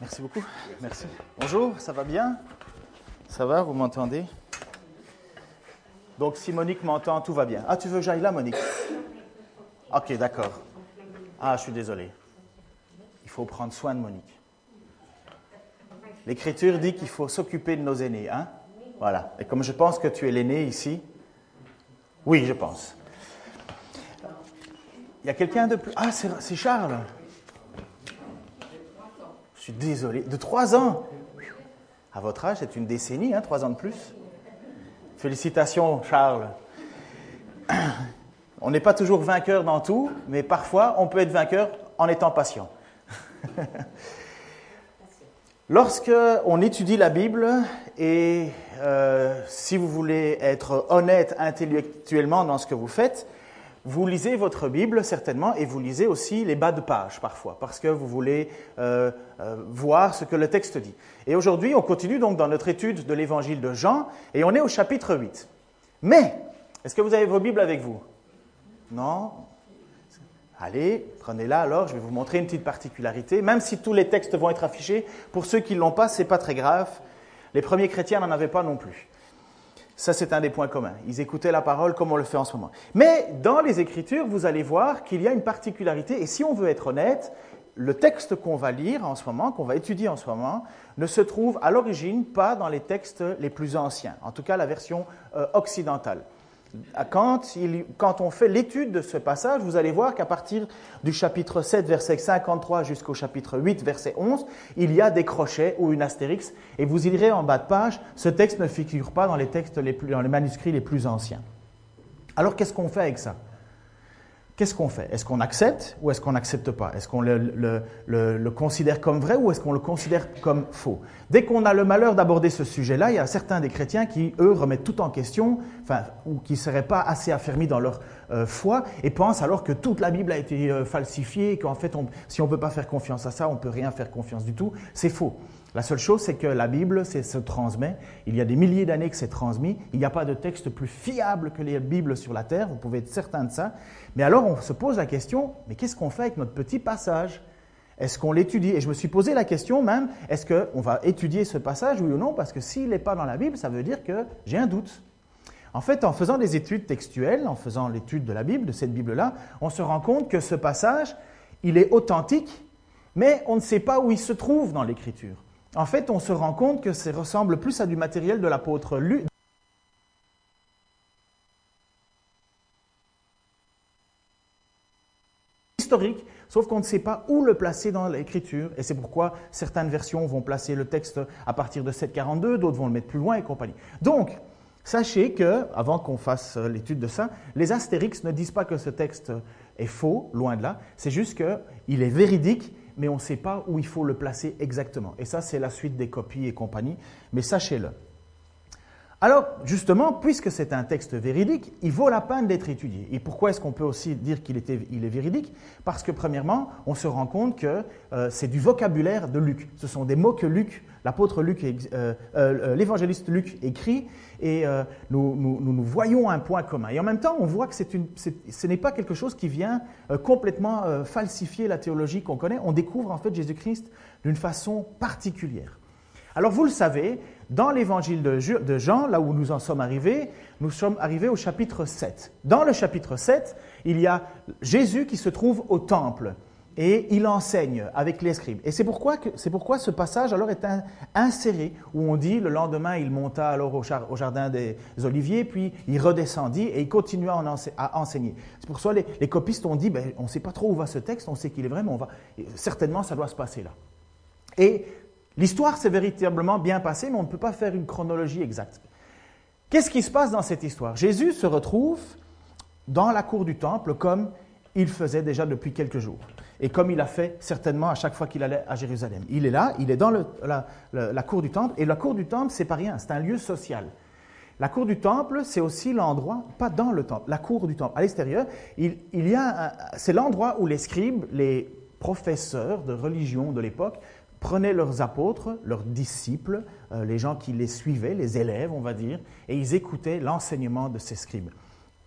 Merci beaucoup. Merci. Bonjour, ça va bien? Ça va, vous m'entendez? Donc si Monique m'entend, tout va bien. Ah, tu veux que j'aille là, Monique? Ok, d'accord. Ah, je suis désolé. Il faut prendre soin de Monique. L'Écriture dit qu'il faut s'occuper de nos aînés, hein? Voilà. Et comme je pense que tu es l'aîné ici, oui, je pense. Il y a quelqu'un de plus? Ah, c'est Charles. Désolé. De trois ans. À votre âge, c'est une décennie, hein, trois ans de plus. Félicitations, Charles. On n'est pas toujours vainqueur dans tout, mais parfois on peut être vainqueur en étant patient. Lorsque on étudie la Bible et euh, si vous voulez être honnête intellectuellement dans ce que vous faites, vous lisez votre Bible certainement et vous lisez aussi les bas de page parfois parce que vous voulez euh, euh, voir ce que le texte dit. Et aujourd'hui, on continue donc dans notre étude de l'évangile de Jean et on est au chapitre 8. Mais, est-ce que vous avez vos Bibles avec vous? Non? Allez, prenez-la alors, je vais vous montrer une petite particularité. Même si tous les textes vont être affichés, pour ceux qui ne l'ont pas, ce n'est pas très grave. Les premiers chrétiens n'en avaient pas non plus. Ça, c'est un des points communs. Ils écoutaient la parole comme on le fait en ce moment. Mais dans les Écritures, vous allez voir qu'il y a une particularité. Et si on veut être honnête, le texte qu'on va lire en ce moment, qu'on va étudier en ce moment, ne se trouve à l'origine pas dans les textes les plus anciens, en tout cas la version euh, occidentale. Quand, on fait l'étude de ce passage, vous allez voir qu'à partir du chapitre 7, verset 53 jusqu'au chapitre 8, verset 11, il y a des crochets ou une astérix, et vous irez en bas de page, ce texte ne figure pas dans les textes dans les manuscrits les plus anciens. Alors qu'est-ce qu'on fait avec ça? Qu'est-ce qu'on fait? Est-ce qu'on accepte ou est-ce qu'on n'accepte pas? Est-ce qu'on le, considère comme vrai ou est-ce qu'on le considère comme faux? Dès qu'on a le malheur d'aborder ce sujet-là, il y a certains des chrétiens qui, eux, remettent tout en question, enfin, ou qui ne seraient pas assez affermis dans leur euh, foi et pensent alors que toute la Bible a été euh, falsifiée, qu'en fait, si on ne peut pas faire confiance à ça, on ne peut rien faire confiance du tout. C'est faux. La seule chose, c'est que la Bible se transmet. Il y a des milliers d'années que c'est transmis. Il n'y a pas de texte plus fiable que les Bibles sur la terre. Vous pouvez être certain de ça. Mais alors, on se pose la question, mais qu'est-ce qu'on fait avec notre petit passage? Est-ce qu'on l'étudie? Et je me suis posé la question même, est-ce qu'on va étudier ce passage, oui ou non? Parce que s'il n'est pas dans la Bible, ça veut dire que j'ai un doute. En fait, en faisant des études textuelles, en faisant l'étude de la Bible, de cette Bible-là, on se rend compte que ce passage, il est authentique, mais on ne sait pas où il se trouve dans l'Écriture. En fait, on se rend compte que ça ressemble plus à du matériel de l'apôtre Luc. historique, sauf qu'on ne sait pas où le placer dans l'écriture, et c'est pourquoi certaines versions vont placer le texte à partir de 742, d'autres vont le mettre plus loin et compagnie. Donc, sachez que, avant qu'on fasse l'étude de ça, les astérix ne disent pas que ce texte est faux, loin de là, c'est juste qu'il est véridique mais on ne sait pas où il faut le placer exactement. Et ça, c'est la suite des copies et compagnie, mais sachez-le. Alors, justement, puisque c'est un texte véridique, il vaut la peine d'être étudié. Et pourquoi est-ce qu'on peut aussi dire qu'il est véridique? Parce que, premièrement, on se rend compte que euh, c'est du vocabulaire de Luc. Ce sont des mots que Luc, l'apôtre Luc, euh, euh, l'évangéliste Luc écrit, et nous, nous, voyons un point commun. Et en même temps, on voit que ce n'est pas quelque chose qui vient complètement falsifier la théologie qu'on connaît. On découvre en fait Jésus-Christ d'une façon particulière. Alors vous le savez, dans l'évangile de Jean, là où nous en sommes arrivés, nous sommes arrivés au chapitre 7. Dans le chapitre 7, il y a Jésus qui se trouve au temple et il enseigne avec les scribes. Et c'est pourquoi, pourquoi ce passage alors est inséré, où on dit le lendemain il monta alors au, jardin des Oliviers, puis il redescendit et il continua à enseigner. C'est pour ça que les, copistes ont dit, ben, on ne sait pas trop où va ce texte, on sait qu'il est vrai, mais certainement ça doit se passer là. Et L'histoire s'est véritablement bien passée, mais on ne peut pas faire une chronologie exacte. Qu'est-ce qui se passe dans cette histoire? Jésus se retrouve dans la cour du temple comme il faisait déjà depuis quelques jours. Et comme il a fait certainement à chaque fois qu'il allait à Jérusalem. Il est là, il est dans la, cour du temple. Et la cour du temple, c'est pas rien, c'est un lieu social. La cour du temple, c'est aussi l'endroit, pas dans le temple, la cour du temple, à l'extérieur, il, y a, c'est l'endroit où les scribes, les professeurs de religion de l'époque, prenaient leurs apôtres, leurs disciples, euh, les gens qui les suivaient, les élèves, on va dire, et ils écoutaient l'enseignement de ces scribes.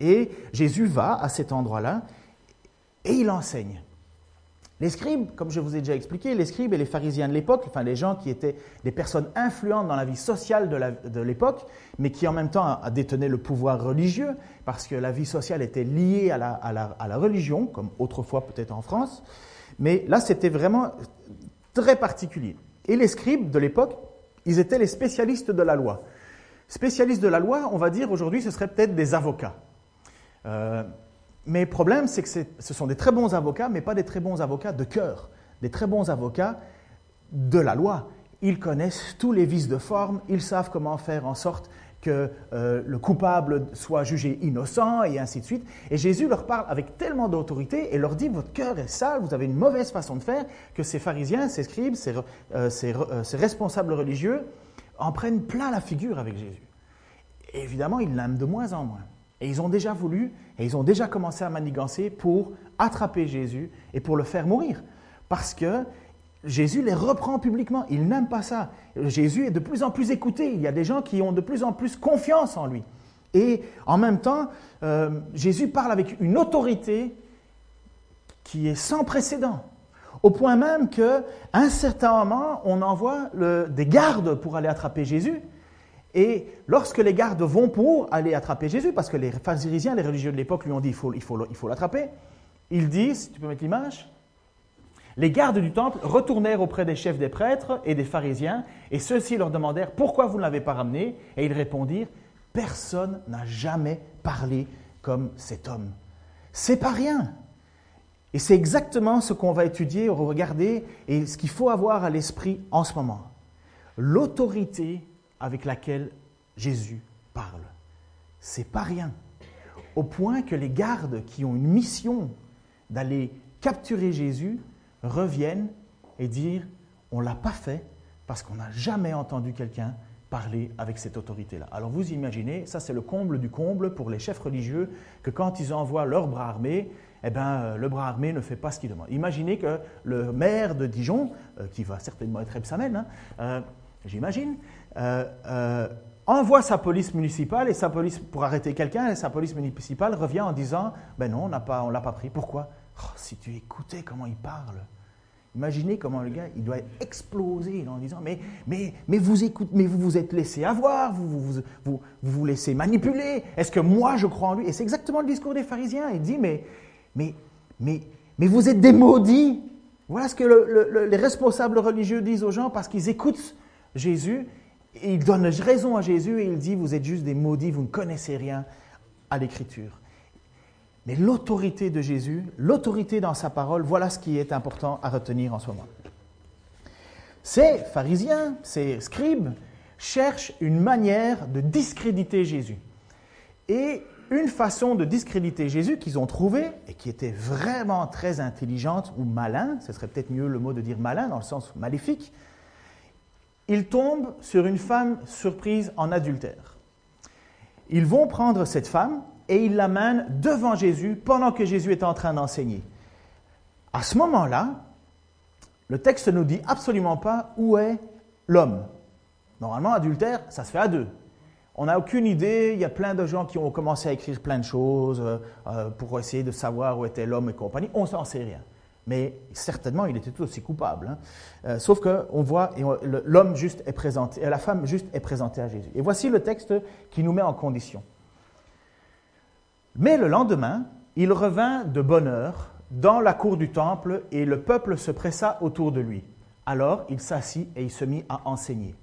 Et Jésus va à cet endroit-là et il enseigne. Les scribes, comme je vous ai déjà expliqué, les scribes et les pharisiens de l'époque, enfin les gens qui étaient des personnes influentes dans la vie sociale de l'époque, mais qui en même temps détenaient le pouvoir religieux, parce que la vie sociale était liée à la, religion, comme autrefois peut-être en France. Mais là, c'était vraiment très particulier. Et les scribes de l'époque, ils étaient les spécialistes de la loi. Spécialistes de la loi, on va dire aujourd'hui, ce serait peut-être des avocats. Euh, mais le problème, c'est que ce sont des très bons avocats, mais pas des très bons avocats de cœur, des très bons avocats de la loi. Ils connaissent tous les vices de forme, ils savent comment faire en sorte que euh, le coupable soit jugé innocent et ainsi de suite. Et Jésus leur parle avec tellement d'autorité et leur dit, votre cœur est sale, vous avez une mauvaise façon de faire, que ces pharisiens, ces scribes, ces, euh, euh, responsables religieux en prennent plein la figure avec Jésus. Évidemment, ils l'aiment de moins en moins. Et ils ont déjà voulu, et ils ont déjà commencé à manigancer pour attraper Jésus et pour le faire mourir. Parce que Jésus les reprend publiquement. Ils n'aiment pas ça. Jésus est de plus en plus écouté. Il y a des gens qui ont de plus en plus confiance en lui. Et en même temps, euh, Jésus parle avec une autorité qui est sans précédent. Au point même qu'à un certain moment, on envoie des gardes pour aller attraper Jésus. Et lorsque les gardes vont pour aller attraper Jésus, parce que les pharisiens, les religieux de l'époque lui ont dit il faut, il faut, il faut l'attraper, ils disent, tu peux mettre l'image, les gardes du temple retournèrent auprès des chefs des prêtres et des pharisiens, et ceux-ci leur demandèrent pourquoi vous ne l'avez pas ramené, et ils répondirent personne n'a jamais parlé comme cet homme. C'est pas rien. Et c'est exactement ce qu'on va étudier, regarder, et ce qu'il faut avoir à l'esprit en ce moment. L'autorité avec laquelle Jésus parle. C'est pas rien. Au point que les gardes qui ont une mission d'aller capturer Jésus reviennent et dire on l'a pas fait parce qu'on n'a jamais entendu quelqu'un parler avec cette autorité-là. Alors vous imaginez, ça c'est le comble du comble pour les chefs religieux, que quand ils envoient leur bras armé, eh ben, euh, le bras armé ne fait pas ce qu'il demande. Imaginez que le maire de Dijon, euh, qui va certainement être Epsamen, hein, euh, j'imagine, envoie sa police municipale et sa police pour arrêter quelqu'un et sa police municipale revient en disant ben non on n'a l'a pas pris. Pourquoi? Oh, si tu écoutais comment il parle. Imaginez comment le gars il doit exploser en disant mais mais mais vous écoutez mais vous vous êtes laissé avoir vous vous vous, vous, laissez manipuler. Est-ce que moi je crois en lui? Et c'est exactement le discours des pharisiens. Il dit mais mais mais mais vous êtes des maudits. Voilà ce que les responsables religieux disent aux gens parce qu'ils écoutent Jésus il donne raison à Jésus et il dit, vous êtes juste des maudits, vous ne connaissez rien à l'Écriture. Mais l'autorité de Jésus, l'autorité dans sa parole, voilà ce qui est important à retenir en ce moment. Ces pharisiens, ces scribes, cherchent une manière de discréditer Jésus. Et une façon de discréditer Jésus qu'ils ont trouvée, et qui était vraiment très intelligente ou malin, ce serait peut-être mieux le mot de dire malin dans le sens maléfique, ils tombent sur une femme surprise en adultère. Ils vont prendre cette femme et ils l'amènent devant Jésus pendant que Jésus est en train d'enseigner. À ce moment-là, le texte ne nous dit absolument pas où est l'homme. Normalement, adultère, ça se fait à deux. On n'a aucune idée, il y a plein de gens qui ont commencé à écrire plein de choses euh, pour essayer de savoir où était l'homme et compagnie. On ne sait rien mais certainement il était tout aussi coupable. Hein. Euh, sauf qu'on voit, l'homme juste est présenté, la femme juste est présentée à Jésus. Et voici le texte qui nous met en condition. Mais le lendemain, il revint de bonne heure dans la cour du temple et le peuple se pressa autour de lui. Alors il s'assit et il se mit à enseigner.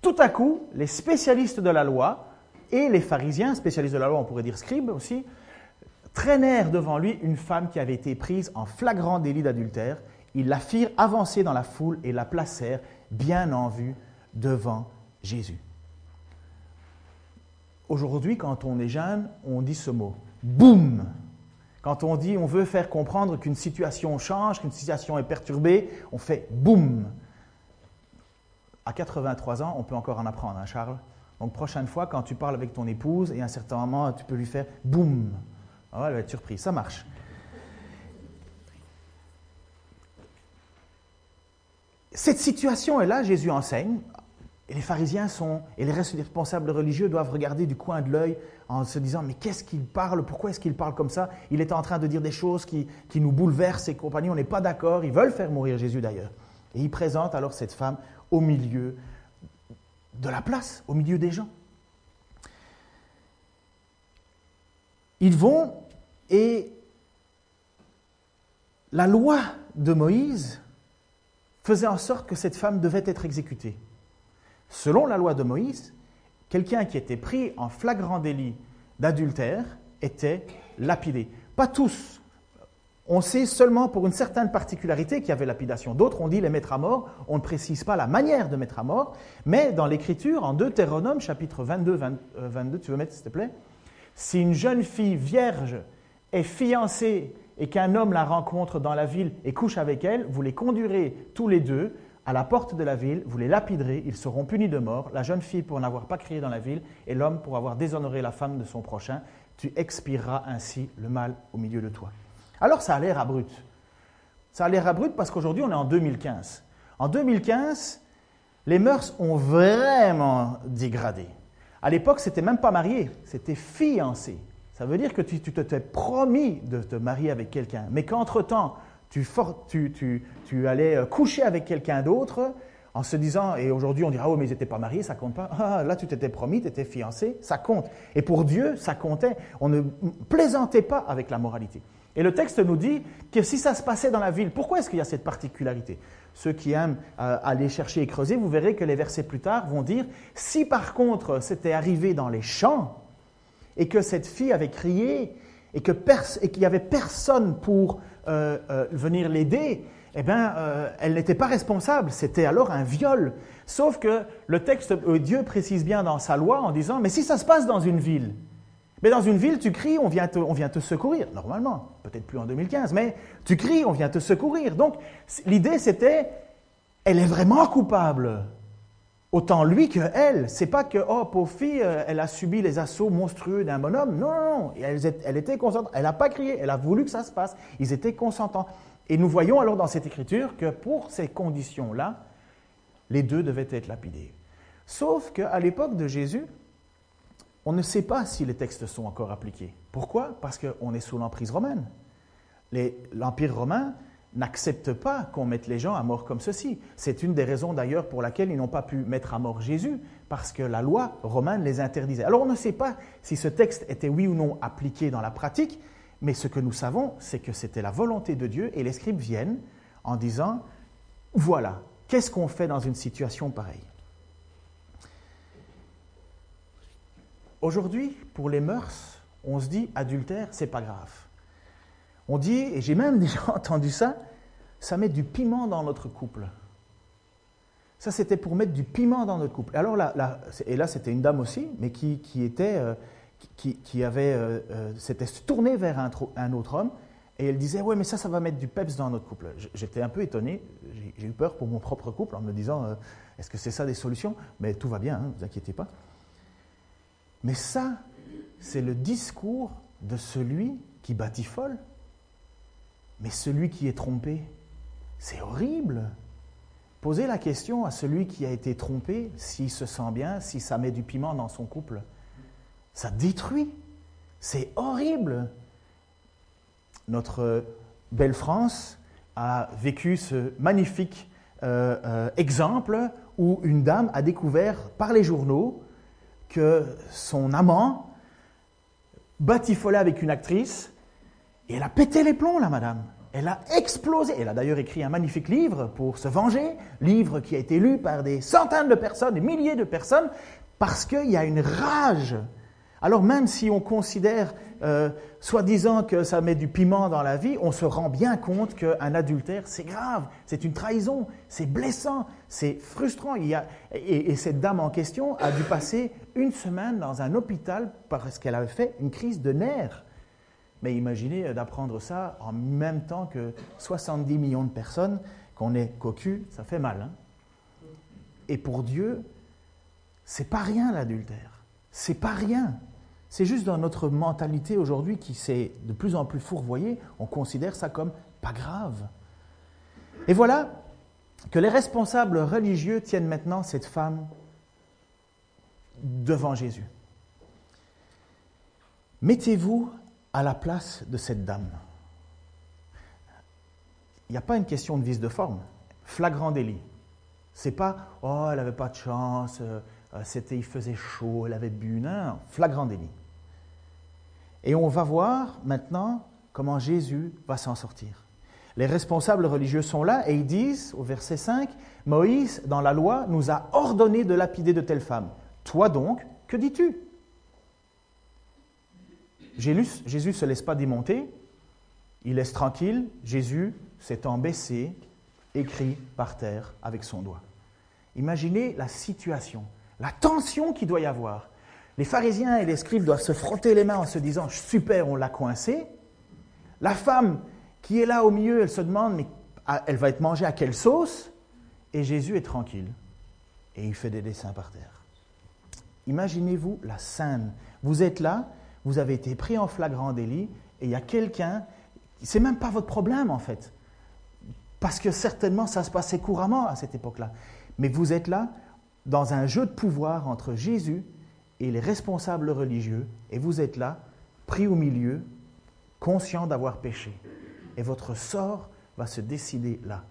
Tout à coup, les spécialistes de la loi et les pharisiens, spécialistes de la loi, on pourrait dire scribes aussi, traînèrent devant lui une femme qui avait été prise en flagrant délit d'adultère. Ils la firent avancer dans la foule et la placèrent bien en vue devant Jésus. Aujourd'hui, quand on est jeune, on dit ce mot. Boum Quand on dit, on veut faire comprendre qu'une situation change, qu'une situation est perturbée, on fait boum À 83 ans, on peut encore en apprendre, hein, Charles Donc, prochaine fois, quand tu parles avec ton épouse, et à un certain moment, tu peux lui faire boum ah, elle va être surprise, ça marche. Cette situation est là, Jésus enseigne. Et les pharisiens sont, et les responsables religieux doivent regarder du coin de l'œil en se disant Mais qu'est-ce qu'il parle? Pourquoi est-ce qu'il parle comme ça? Il est en train de dire des choses qui, qui nous bouleversent et compagnie. On n'est pas d'accord. Ils veulent faire mourir Jésus d'ailleurs. Et ils présentent alors cette femme au milieu de la place, au milieu des gens. Ils vont et la loi de Moïse faisait en sorte que cette femme devait être exécutée. Selon la loi de Moïse, quelqu'un qui était pris en flagrant délit d'adultère était lapidé. Pas tous. On sait seulement pour une certaine particularité qu'il y avait lapidation. D'autres ont dit les mettre à mort. On ne précise pas la manière de mettre à mort. Mais dans l'Écriture, en Deutéronome, chapitre 22, 22, euh, tu veux mettre s'il te plaît? Si une jeune fille vierge est fiancée et qu'un homme la rencontre dans la ville et couche avec elle, vous les conduirez tous les deux à la porte de la ville, vous les lapiderez, ils seront punis de mort, la jeune fille pour n'avoir pas crié dans la ville, et l'homme pour avoir déshonoré la femme de son prochain. Tu expireras ainsi le mal au milieu de toi. Alors ça a l'air abrupt. Ça a l'air abrupt parce qu'aujourd'hui on est en 2015. En 2015, les mœurs ont vraiment dégradé. À l'époque, c'était même pas marié, c'était fiancé. Ça veut dire que tu, tu t'es promis de te marier avec quelqu'un, mais qu'entre-temps, tu, tu, allais euh, coucher avec quelqu'un d'autre en se disant, et aujourd'hui on dira, oh mais ils n'étaient pas mariés, ça compte pas. Ah, là tu t'étais promis, tu étais fiancé, ça compte. Et pour Dieu, ça comptait. On ne plaisantait pas avec la moralité. Et le texte nous dit que si ça se passait dans la ville, pourquoi est-ce qu'il y a cette particularité? Ceux qui aiment euh, aller chercher et creuser, vous verrez que les versets plus tard vont dire, si par contre c'était arrivé dans les champs, et que cette fille avait crié, et qu'il n'y avait personne pour euh, euh, venir l'aider, eh bien, elle n'était pas responsable. C'était alors un viol. Sauf que le texte, Dieu précise bien dans sa loi en disant, mais si ça se passe dans une ville, mais dans une ville, tu cries, on vient te, on vient te secourir, normalement, peut-être plus en 2015, mais tu cries, on vient te secourir. Donc, l'idée, c'était, elle est vraiment coupable. Autant lui que elle. C'est pas que, oh, pauvre fille, elle a subi les assauts monstrueux d'un bonhomme. Non, non, non. Elle, elle était consentante. Elle n'a pas crié. Elle a voulu que ça se passe. Ils étaient consentants. Et nous voyons alors dans cette écriture que pour ces conditions-là, les deux devaient être lapidés. Sauf qu'à l'époque de Jésus, on ne sait pas si les textes sont encore appliqués. Pourquoi? Parce qu'on est sous l'emprise romaine. L'Empire romain n'accepte pas qu'on mette les gens à mort comme ceci. C'est une des raisons d'ailleurs pour laquelle ils n'ont pas pu mettre à mort Jésus, parce que la loi romaine les interdisait. Alors on ne sait pas si ce texte était oui ou non appliqué dans la pratique, mais ce que nous savons, c'est que c'était la volonté de Dieu et les scribes viennent en disant, voilà, qu'est-ce qu'on fait dans une situation pareille? Aujourd'hui, pour les mœurs, on se dit adultère, c'est pas grave. On dit, et j'ai même déjà entendu ça, ça met du piment dans notre couple. Ça, c'était pour mettre du piment dans notre couple. Et là, c'était une dame aussi, mais qui, était, euh, qui, avait, euh, euh, s'était tournée vers un, autre homme, et elle disait, ouais, mais ça, ça va mettre du peps dans notre couple. J'étais un peu étonné, j'ai eu peur pour mon propre couple en me disant, est-ce que c'est ça des solutions? Mais tout va bien, ne hein, vous inquiétez pas. Mais ça, c'est le discours de celui qui batifole, mais celui qui est trompé. C'est horrible. Posez la question à celui qui a été trompé, s'il se sent bien, si ça met du piment dans son couple. Ça détruit. C'est horrible. Notre belle France a vécu ce magnifique euh, euh, exemple où une dame a découvert par les journaux que son amant batifolait avec une actrice et elle a pété les plombs, la madame. Elle a explosé. Elle a d'ailleurs écrit un magnifique livre pour se venger, livre qui a été lu par des centaines de personnes, des milliers de personnes, parce qu'il y a une rage. Alors même si on considère, euh, soi-disant, que ça met du piment dans la vie, on se rend bien compte qu'un adultère, c'est grave, c'est une trahison, c'est blessant, c'est frustrant. Il y a, et, et, cette dame en question a dû passer une semaine dans un hôpital parce qu'elle avait fait une crise de nerfs. Mais imaginez d'apprendre ça en même temps que 70 millions de personnes, qu'on est cocu, ça fait mal. Hein. Et pour Dieu, c'est pas rien l'adultère. C'est pas rien. C'est juste dans notre mentalité aujourd'hui qui s'est de plus en plus fourvoyée, on considère ça comme pas grave. Et voilà que les responsables religieux tiennent maintenant cette femme devant Jésus. Mettez-vous à la place de cette dame. Il n'y a pas une question de vice de forme. Flagrant délit. C'est pas oh elle n'avait pas de chance, euh, c'était il faisait chaud, elle avait bu. Non, flagrant délit. Et on va voir maintenant comment Jésus va s'en sortir. Les responsables religieux sont là et ils disent au verset 5, Moïse, dans la loi, nous a ordonné de lapider de telles femmes. Toi donc, que dis-tu? Jésus ne se laisse pas démonter, il laisse tranquille, Jésus s'étant baissé, écrit par terre avec son doigt. Imaginez la situation, la tension qu'il doit y avoir. Les pharisiens et les scribes doivent se frotter les mains en se disant Super, on l'a coincé. La femme qui est là au milieu, elle se demande Mais elle va être mangée à quelle sauce? Et Jésus est tranquille et il fait des dessins par terre. Imaginez-vous la scène. Vous êtes là, vous avez été pris en flagrant délit et il y a quelqu'un, c'est même pas votre problème en fait, parce que certainement ça se passait couramment à cette époque-là. Mais vous êtes là dans un jeu de pouvoir entre Jésus et les responsables religieux et vous êtes là, pris au milieu, conscient d'avoir péché. Et votre sort va se décider là.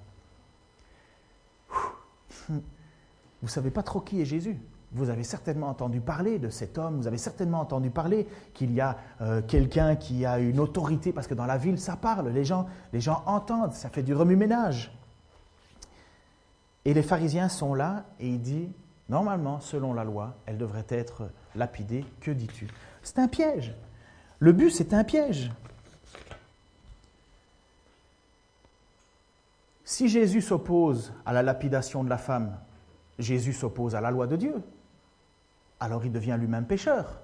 Vous ne savez pas trop qui est Jésus. Vous avez certainement entendu parler de cet homme, vous avez certainement entendu parler qu'il y a euh, quelqu'un qui a une autorité, parce que dans la ville, ça parle, les gens, les gens entendent, ça fait du remue-ménage. Et les pharisiens sont là et il dit, normalement, selon la loi, elle devrait être lapidée. Que dis-tu? C'est un piège. Le but, c'est un piège. Si Jésus s'oppose à la lapidation de la femme, Jésus s'oppose à la loi de Dieu alors il devient lui-même pécheur.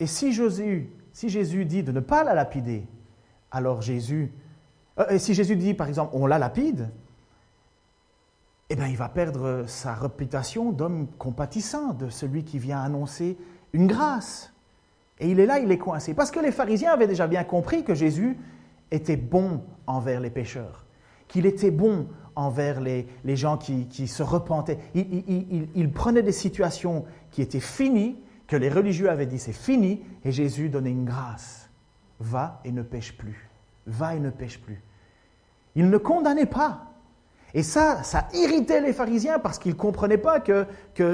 Et si Jésus, dit de ne pas la lapider, alors Jésus, euh, et si Jésus dit par exemple on la lapide, eh bien il va perdre sa réputation d'homme compatissant, de celui qui vient annoncer une grâce. Et il est là, il est coincé. Parce que les pharisiens avaient déjà bien compris que Jésus était bon envers les pécheurs, qu'il était bon envers les, gens qui, se repentaient. Il, prenait des situations qui étaient finies, que les religieux avaient dit c'est fini, et Jésus donnait une grâce. Va et ne pêche plus. Va et ne pêche plus. Il ne condamnait pas. Et ça, ça irritait les pharisiens parce qu'ils ne comprenaient pas que,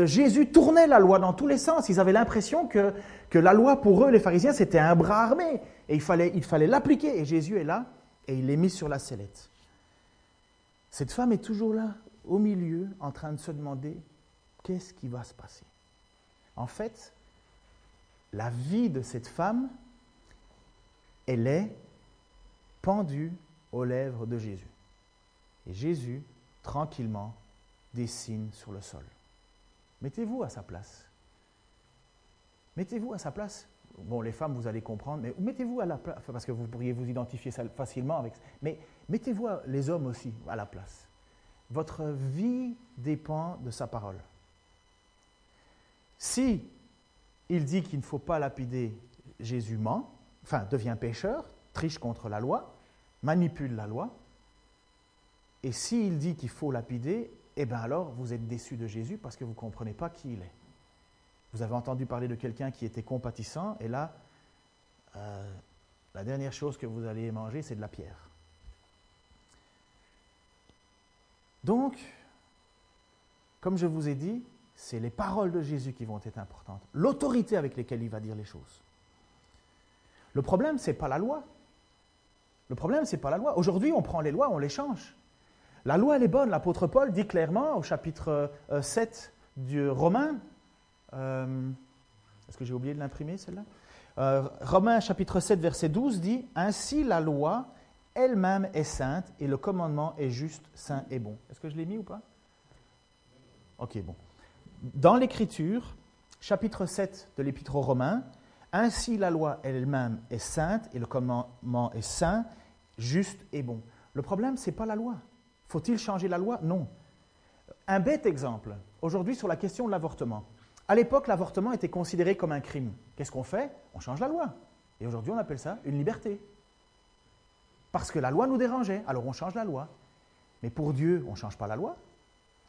Jésus tournait la loi dans tous les sens. Ils avaient l'impression que, que la loi, pour eux, les pharisiens, c'était un bras armé. Et il fallait l'appliquer. Il fallait et Jésus est là et il est mis sur la sellette. Cette femme est toujours là, au milieu, en train de se demander qu'est-ce qui va se passer? En fait, la vie de cette femme, elle est pendue aux lèvres de Jésus. Et Jésus, tranquillement, dessine sur le sol. Mettez-vous à sa place. Mettez-vous à sa place. Bon, les femmes, vous allez comprendre, mais mettez-vous à la place, parce que vous pourriez vous identifier facilement avec. Mais mettez-vous les hommes aussi à la place. Votre vie dépend de sa parole. Si il dit qu'il ne faut pas lapider, Jésus ment, enfin devient pécheur, triche contre la loi, manipule la loi. Et s'il dit qu'il faut lapider, eh bien alors vous êtes déçu de Jésus parce que vous ne comprenez pas qui il est. Vous avez entendu parler de quelqu'un qui était compatissant, et là, euh, la dernière chose que vous allez manger, c'est de la pierre. Donc, comme je vous ai dit, c'est les paroles de Jésus qui vont être importantes, l'autorité avec laquelle il va dire les choses. Le problème, ce n'est pas la loi. Le problème, ce n'est pas la loi. Aujourd'hui, on prend les lois, on les change. La loi, elle est bonne. L'apôtre Paul dit clairement au chapitre 7 euh, du Romain, euh, est-ce que j'ai oublié de l'imprimer celle-là? Euh, Romains chapitre 7 verset 12 dit Ainsi la loi elle-même est sainte et le commandement est juste, saint et bon. Est-ce que je l'ai mis ou pas? Ok, bon. Dans l'Écriture, chapitre 7 de l'Épître aux Romains, Ainsi la loi elle-même est sainte et le commandement est saint, juste et bon. Le problème, ce n'est pas la loi. Faut-il changer la loi? Non. Un bête exemple, aujourd'hui sur la question de l'avortement. À l'époque, l'avortement était considéré comme un crime. Qu'est-ce qu'on fait? On change la loi. Et aujourd'hui, on appelle ça une liberté. Parce que la loi nous dérangeait, alors on change la loi. Mais pour Dieu, on ne change pas la loi.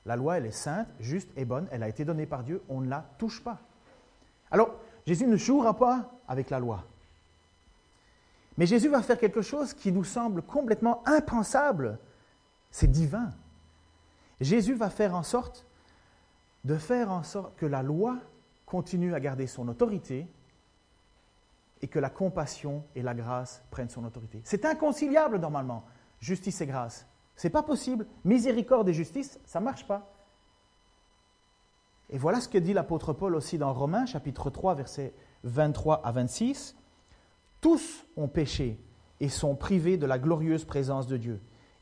La loi, elle est sainte, juste et bonne, elle a été donnée par Dieu, on ne la touche pas. Alors, Jésus ne jouera pas avec la loi. Mais Jésus va faire quelque chose qui nous semble complètement impensable. C'est divin. Jésus va faire en sorte de faire en sorte que la loi continue à garder son autorité et que la compassion et la grâce prennent son autorité. C'est inconciliable normalement, justice et grâce. C'est pas possible. Miséricorde et justice, ça marche pas. Et voilà ce que dit l'apôtre Paul aussi dans Romains chapitre 3 versets 23 à 26. Tous ont péché et sont privés de la glorieuse présence de Dieu,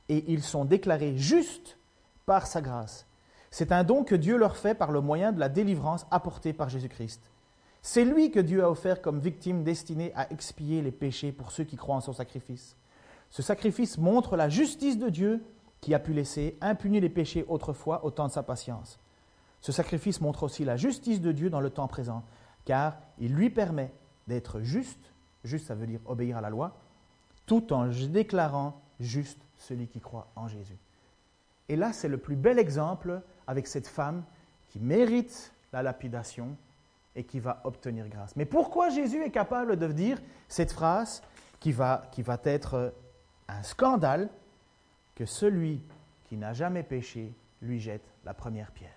et ils sont déclarés justes par sa grâce. C'est un don que Dieu leur fait par le moyen de la délivrance apportée par Jésus-Christ. C'est lui que Dieu a offert comme victime destinée à expier les péchés pour ceux qui croient en son sacrifice. Ce sacrifice montre la justice de Dieu qui a pu laisser impunis les péchés autrefois au temps de sa patience. Ce sacrifice montre aussi la justice de Dieu dans le temps présent, car il lui permet d'être juste, juste ça veut dire obéir à la loi, tout en déclarant juste celui qui croit en Jésus. Et là, c'est le plus bel exemple avec cette femme qui mérite la lapidation et qui va obtenir grâce. Mais pourquoi Jésus est capable de dire cette phrase qui va, qui va être un scandale que celui qui n'a jamais péché lui jette la première pierre?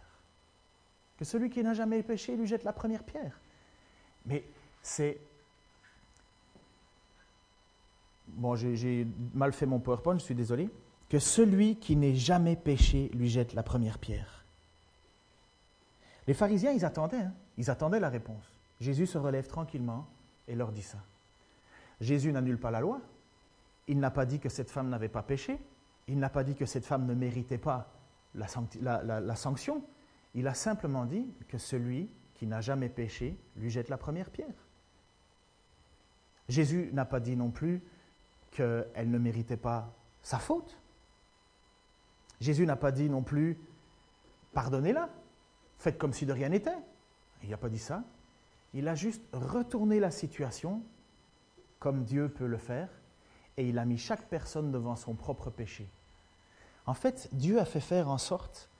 Que celui qui n'a jamais péché lui jette la première pierre? Mais c'est... Bon, j'ai mal fait mon PowerPoint, je suis désolé. Que celui qui n'est jamais péché lui jette la première pierre. Les pharisiens, ils attendaient, hein. ils attendaient la réponse. Jésus se relève tranquillement et leur dit ça. Jésus n'annule pas la loi. Il n'a pas dit que cette femme n'avait pas péché. Il n'a pas dit que cette femme ne méritait pas la, sanction. Il a simplement dit que celui qui n'a jamais péché lui jette la première pierre. Jésus n'a pas dit non plus qu'elle ne méritait pas sa faute. Jésus n'a pas dit non plus pardonnez-la, faites comme si de rien n'était. Il n'a pas dit ça. Il a juste retourné la situation comme Dieu peut le faire et il a mis chaque personne devant son propre péché. En fait, Dieu a fait faire en sorte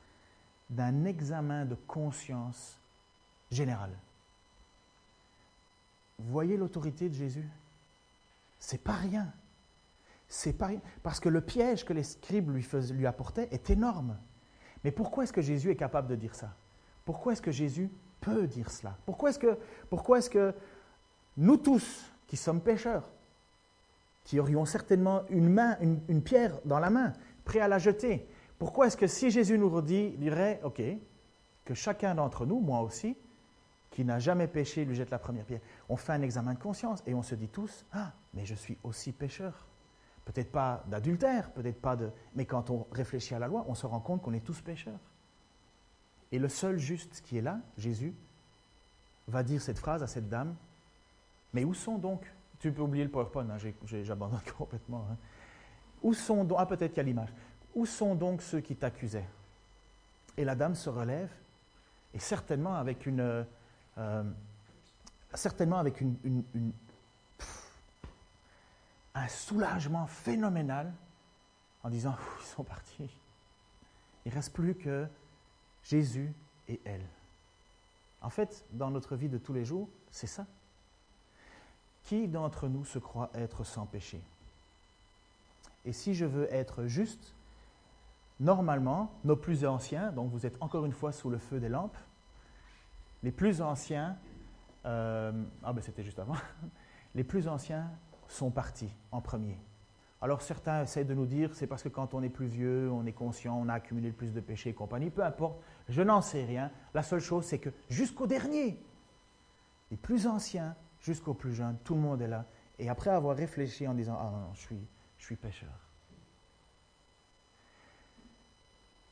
d'un examen de conscience général. Voyez l'autorité de Jésus C'est pas rien. C'est. Parce que le piège que les scribes lui, apportaient est énorme. Mais pourquoi est-ce que Jésus est capable de dire ça? Pourquoi est-ce que Jésus peut dire cela? Pourquoi est-ce que, est-ce que nous tous, qui sommes pécheurs, qui aurions certainement une main, une, pierre dans la main, prêt à la jeter. Pourquoi est-ce que si Jésus nous redit, dirait, OK, que chacun d'entre nous, moi aussi, qui n'a jamais péché, lui jette la première pierre? On fait un examen de conscience et on se dit tous, ah, mais je suis aussi pécheur. Peut-être pas d'adultère, peut-être pas de... Mais quand on réfléchit à la loi, on se rend compte qu'on est tous pécheurs. Et le seul juste qui est là, Jésus, va dire cette phrase à cette dame, mais où sont donc? Tu peux oublier le PowerPoint, hein, j'abandonne complètement. Hein. Où sont donc, ah peut-être qu'il y a l'image. Où sont donc ceux qui t'accusaient? Et la dame se relève, et certainement avec une, euh, certainement avec une, un soulagement phénoménal, en disant, ils sont partis. Il ne reste plus que Jésus et elle. En fait, dans notre vie de tous les jours, c'est ça. Qui d'entre nous se croit être sans péché? Et si je veux être juste, normalement, nos plus anciens, donc vous êtes encore une fois sous le feu des lampes, les plus anciens, euh, ah ben c'était juste avant, les plus anciens sont partis en premier. Alors certains essaient de nous dire c'est parce que quand on est plus vieux, on est conscient, on a accumulé plus de péchés et compagnie. Peu importe, je n'en sais rien. La seule chose, c'est que jusqu'au dernier, les plus anciens jusqu'aux plus jeunes, tout le monde est là. Et après avoir réfléchi en disant, ah non, je suis, je suis pécheur.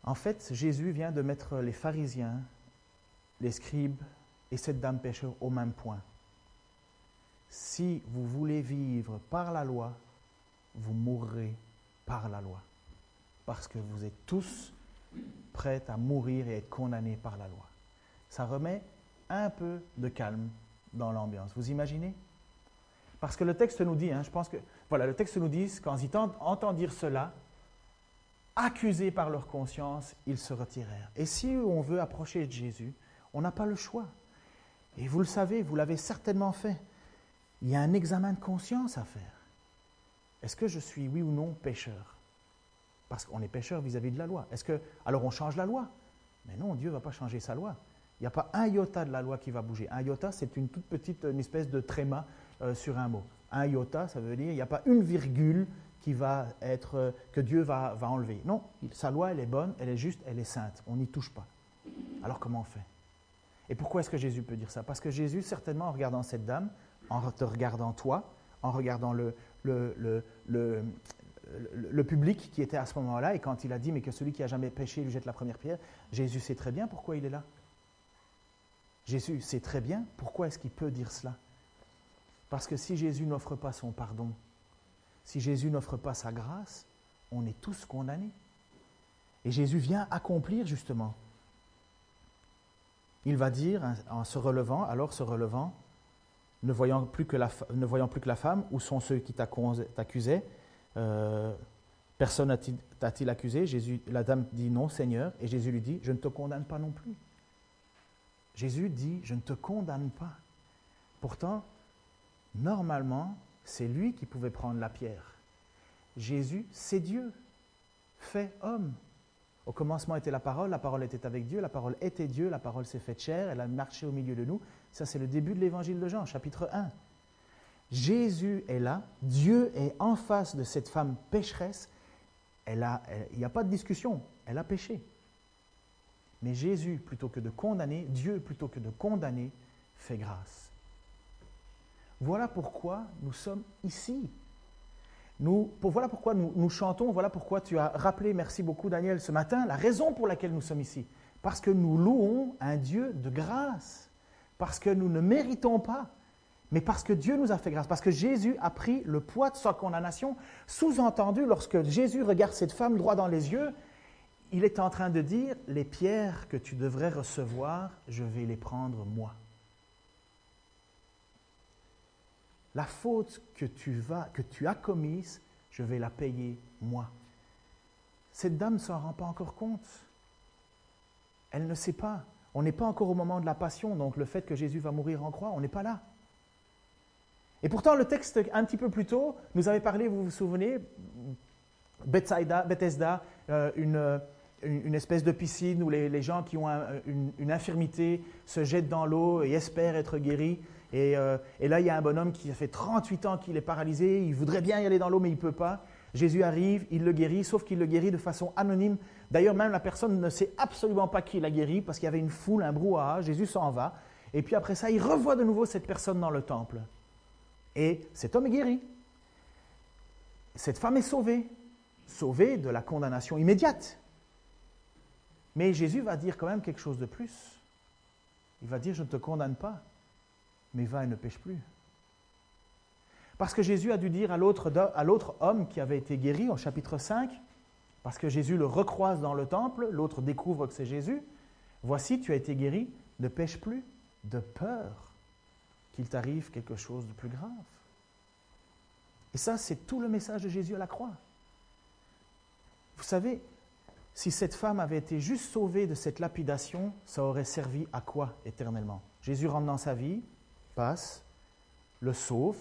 En fait, Jésus vient de mettre les pharisiens, les scribes et cette dame pécheur au même point. Si vous voulez vivre par la loi, vous mourrez par la loi. Parce que vous êtes tous prêts à mourir et être condamnés par la loi. Ça remet un peu de calme dans l'ambiance. Vous imaginez? Parce que le texte nous dit, hein, je pense que, voilà, le texte nous dit, entendent dire cela, accusés par leur conscience, ils se retirèrent. Et si on veut approcher de Jésus, on n'a pas le choix. Et vous le savez, vous l'avez certainement fait. Il y a un examen de conscience à faire. Est-ce que je suis, oui ou non, pécheur? Parce qu'on est pécheur vis-à-vis de la loi. Est-ce que, alors on change la loi? Mais non, Dieu ne va pas changer sa loi. Il n'y a pas un iota de la loi qui va bouger. Un iota, c'est une toute petite espèce de tréma euh, sur un mot. Un iota, ça veut dire il n'y a pas une virgule qui va être, euh, que Dieu va, va enlever. Non, sa loi, elle est bonne, elle est juste, elle est sainte. On n'y touche pas. Alors comment on fait? Et pourquoi est-ce que Jésus peut dire ça? Parce que Jésus, certainement, en regardant cette dame, en te regardant toi, en regardant le, le, le, le, public qui était à ce moment-là, et quand il a dit, mais que celui qui a jamais péché lui jette la première pierre, Jésus sait très bien pourquoi il est là. Jésus sait très bien pourquoi est-ce qu'il peut dire cela. Parce que si Jésus n'offre pas son pardon, si Jésus n'offre pas sa grâce, on est tous condamnés. Et Jésus vient accomplir justement. Il va dire, en se relevant, alors se relevant, ne voyant plus que la, ne voyant plus que la femme, où sont ceux qui t'accusaient euh, Personne t'a-t-il accusé? Jésus, La dame dit non, Seigneur. Et Jésus lui dit, je ne te condamne pas non plus. Jésus dit, je ne te condamne pas. Pourtant, normalement, c'est lui qui pouvait prendre la pierre. Jésus, c'est Dieu, fait homme. Au commencement était la parole, la parole était avec Dieu, la parole était Dieu, la parole s'est faite chair, elle a marché au milieu de nous. Ça, c'est le début de l'évangile de Jean, chapitre 1. Jésus est là, Dieu est en face de cette femme pécheresse. Il n'y a pas de discussion, elle a péché. Mais Jésus, plutôt que de condamner, Dieu, plutôt que de condamner, fait grâce. Voilà pourquoi nous sommes ici. Nous, pour, voilà pourquoi nous, chantons, voilà pourquoi tu as rappelé, merci beaucoup Daniel, ce matin, la raison pour laquelle nous sommes ici. Parce que nous louons un Dieu de grâce. Parce que nous ne méritons pas, mais parce que Dieu nous a fait grâce. Parce que Jésus a pris le poids de sa condamnation. Sous-entendu, lorsque Jésus regarde cette femme droit dans les yeux, il est en train de dire, les pierres que tu devrais recevoir, je vais les prendre moi. La faute que tu, que tu as commise, je vais la payer moi. Cette dame ne s'en rend pas encore compte. Elle ne sait pas. On n'est pas encore au moment de la passion, donc le fait que Jésus va mourir en croix, on n'est pas là. Et pourtant, le texte, un petit peu plus tôt, nous avait parlé, vous vous souvenez, Bethesda, Bethesda euh, une, une, espèce de piscine où les, gens qui ont une, infirmité se jettent dans l'eau et espèrent être guéris. Euh, et, là, il y a un bonhomme qui fait 38 ans qu'il est paralysé, il voudrait bien y aller dans l'eau, mais il ne peut pas. Jésus arrive, il le guérit, sauf qu'il le guérit de façon anonyme. D'ailleurs, même la personne ne sait absolument pas qui l'a guéri, parce qu'il y avait une foule, un brouhaha, Jésus s'en va. Et puis après ça, il revoit de nouveau cette personne dans le temple. Et cet homme est guéri. Cette femme est sauvée, sauvée de la condamnation immédiate. Mais Jésus va dire quand même quelque chose de plus. Il va dire, je ne te condamne pas, mais va et ne pêche plus. Parce que Jésus a dû dire à l'autre homme qui avait été guéri au chapitre 5, parce que Jésus le recroise dans le temple, l'autre découvre que c'est Jésus, voici, tu as été guéri, ne pêche plus de peur qu'il t'arrive quelque chose de plus grave. Et ça, c'est tout le message de Jésus à la croix. Vous savez, si cette femme avait été juste sauvée de cette lapidation, ça aurait servi à quoi éternellement? Jésus rentre dans sa vie, passe, le sauve,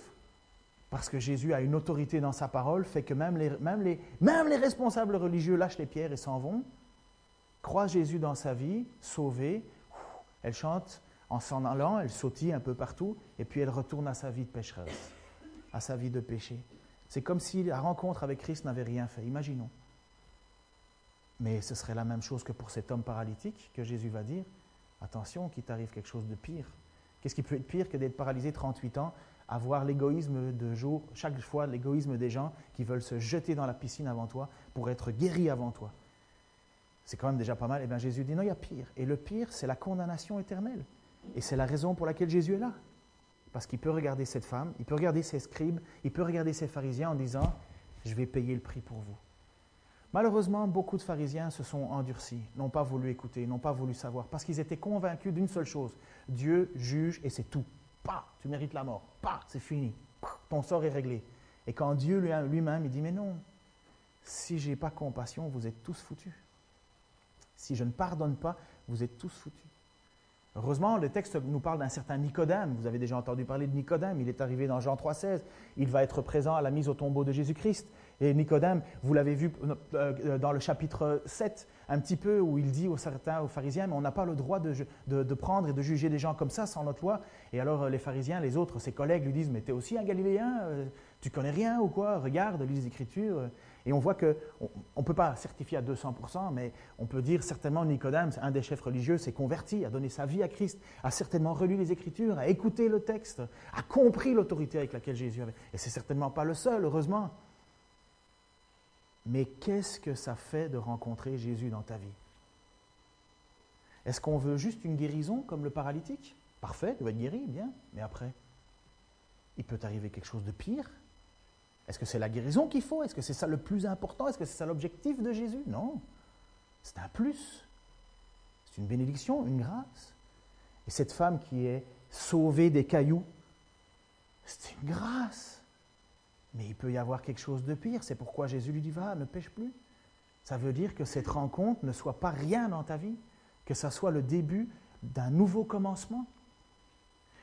parce que Jésus a une autorité dans sa parole, fait que même les, responsables religieux lâchent les pierres et s'en vont. Croit Jésus dans sa vie, sauvé, elle chante en s'en allant, elle sautille un peu partout, et puis elle retourne à sa vie de pécheresse, à sa vie de péché. C'est comme si la rencontre avec Christ n'avait rien fait, imaginons. Mais ce serait la même chose que pour cet homme paralytique que Jésus va dire, attention qu'il t'arrive quelque chose de pire. Qu'est-ce qui peut être pire que d'être paralysé 38 ans, avoir l'égoïsme de jour, chaque fois l'égoïsme des gens qui veulent se jeter dans la piscine avant toi pour être guéris avant toi C'est quand même déjà pas mal. Et eh bien Jésus dit non, il y a pire. Et le pire, c'est la condamnation éternelle. Et c'est la raison pour laquelle Jésus est là. Parce qu'il peut regarder cette femme, il peut regarder ses scribes, il peut regarder ses pharisiens en disant, je vais payer le prix pour vous. Malheureusement, beaucoup de pharisiens se sont endurcis, n'ont pas voulu écouter, n'ont pas voulu savoir, parce qu'ils étaient convaincus d'une seule chose. Dieu juge et c'est tout. Pas, tu mérites la mort. Pas, c'est fini. ton sort est réglé. Et quand Dieu lui-même, dit, mais non, si j'ai pas compassion, vous êtes tous foutus. Si je ne pardonne pas, vous êtes tous foutus. Heureusement, le texte nous parle d'un certain Nicodème. Vous avez déjà entendu parler de Nicodème. Il est arrivé dans Jean 3,16. Il va être présent à la mise au tombeau de Jésus-Christ. Et Nicodème, vous l'avez vu euh, dans le chapitre 7, un petit peu, où il dit aux certains, aux pharisiens, mais on n'a pas le droit de, de, prendre et de juger des gens comme ça sans notre loi. Et alors les pharisiens, les autres, ses collègues lui disent, mais tu es aussi un Galiléen Tu connais rien ou quoi? Regarde, lis les Écritures. Et on voit qu'on ne peut pas certifier à 200%, mais on peut dire certainement Nicodème, un des chefs religieux, s'est converti, a donné sa vie à Christ, a certainement relu les Écritures, a écouté le texte, a compris l'autorité avec laquelle Jésus avait. Et c'est certainement pas le seul, heureusement. Mais qu'est-ce que ça fait de rencontrer Jésus dans ta vie? Est-ce qu'on veut juste une guérison comme le paralytique? Parfait, tu vas être guéri, bien. Mais après, il peut arriver quelque chose de pire? Est-ce que c'est la guérison qu'il faut? Est-ce que c'est ça le plus important? Est-ce que c'est ça l'objectif de Jésus? Non. C'est un plus. C'est une bénédiction, une grâce. Et cette femme qui est sauvée des cailloux, c'est une grâce. Mais il peut y avoir quelque chose de pire. C'est pourquoi Jésus lui dit Va, ne pêche plus. Ça veut dire que cette rencontre ne soit pas rien dans ta vie, que ça soit le début d'un nouveau commencement.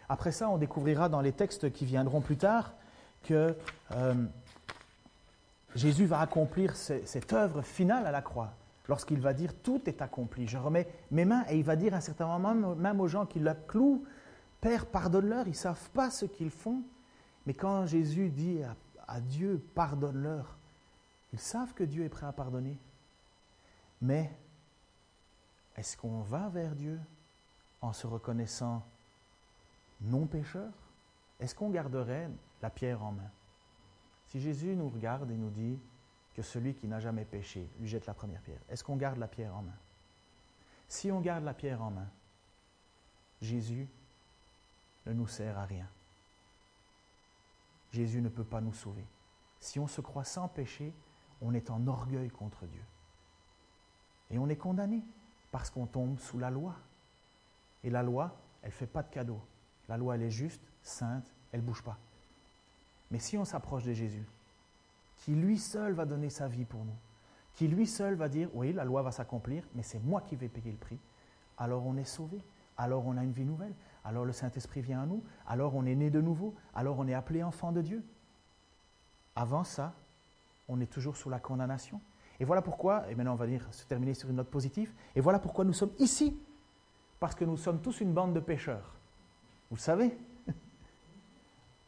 Après ça, on découvrira dans les textes qui viendront plus tard que euh, Jésus va accomplir cette œuvre finale à la croix, lorsqu'il va dire tout est accompli. Je remets mes mains et il va dire à un certain moment, même aux gens qui la clouent, Père, pardonne-leur, ils ne savent pas ce qu'ils font. Mais quand Jésus dit à, à Dieu, pardonne-leur, ils savent que Dieu est prêt à pardonner. Mais est-ce qu'on va vers Dieu en se reconnaissant non pécheur? Est-ce qu'on garderait la pierre en main? Si Jésus nous regarde et nous dit que celui qui n'a jamais péché lui jette la première pierre, est-ce qu'on garde la pierre en main? Si on garde la pierre en main, Jésus ne nous sert à rien. Jésus ne peut pas nous sauver. Si on se croit sans péché, on est en orgueil contre Dieu. Et on est condamné parce qu'on tombe sous la loi. Et la loi, elle ne fait pas de cadeau. La loi, elle est juste, sainte, elle ne bouge pas. Mais si on s'approche de Jésus, qui lui seul va donner sa vie pour nous, qui lui seul va dire, oui, la loi va s'accomplir, mais c'est moi qui vais payer le prix, alors on est sauvé, alors on a une vie nouvelle, alors le Saint-Esprit vient à nous, alors on est né de nouveau, alors on est appelé enfant de Dieu. Avant ça, on est toujours sous la condamnation. Et voilà pourquoi, et maintenant on va se terminer sur une note positive, et voilà pourquoi nous sommes ici, parce que nous sommes tous une bande de pécheurs. Vous le savez?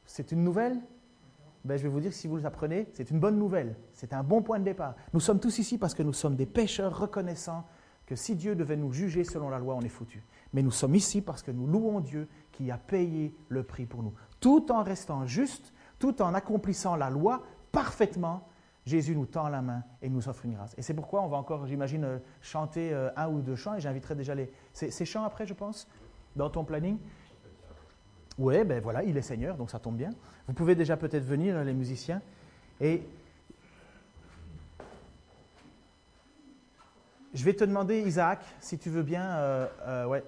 C'est une nouvelle? Ben, je vais vous dire, si vous le apprenez, c'est une bonne nouvelle. C'est un bon point de départ. Nous sommes tous ici parce que nous sommes des pécheurs reconnaissant que si Dieu devait nous juger selon la loi, on est foutu. Mais nous sommes ici parce que nous louons Dieu qui a payé le prix pour nous. Tout en restant juste, tout en accomplissant la loi parfaitement, Jésus nous tend la main et nous offre une grâce. Et c'est pourquoi on va encore, j'imagine, euh, chanter euh, un ou deux chants, et j'inviterai déjà les... Ces chants après, je pense, dans ton planning oui, ben voilà, il est Seigneur, donc ça tombe bien. Vous pouvez déjà peut-être venir, les musiciens. Et je vais te demander, Isaac, si tu veux bien euh, euh,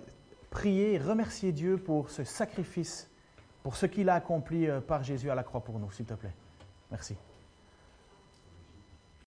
prier et remercier Dieu pour ce sacrifice, pour ce qu'il a accompli euh, par Jésus à la croix pour nous, s'il te plaît. Merci.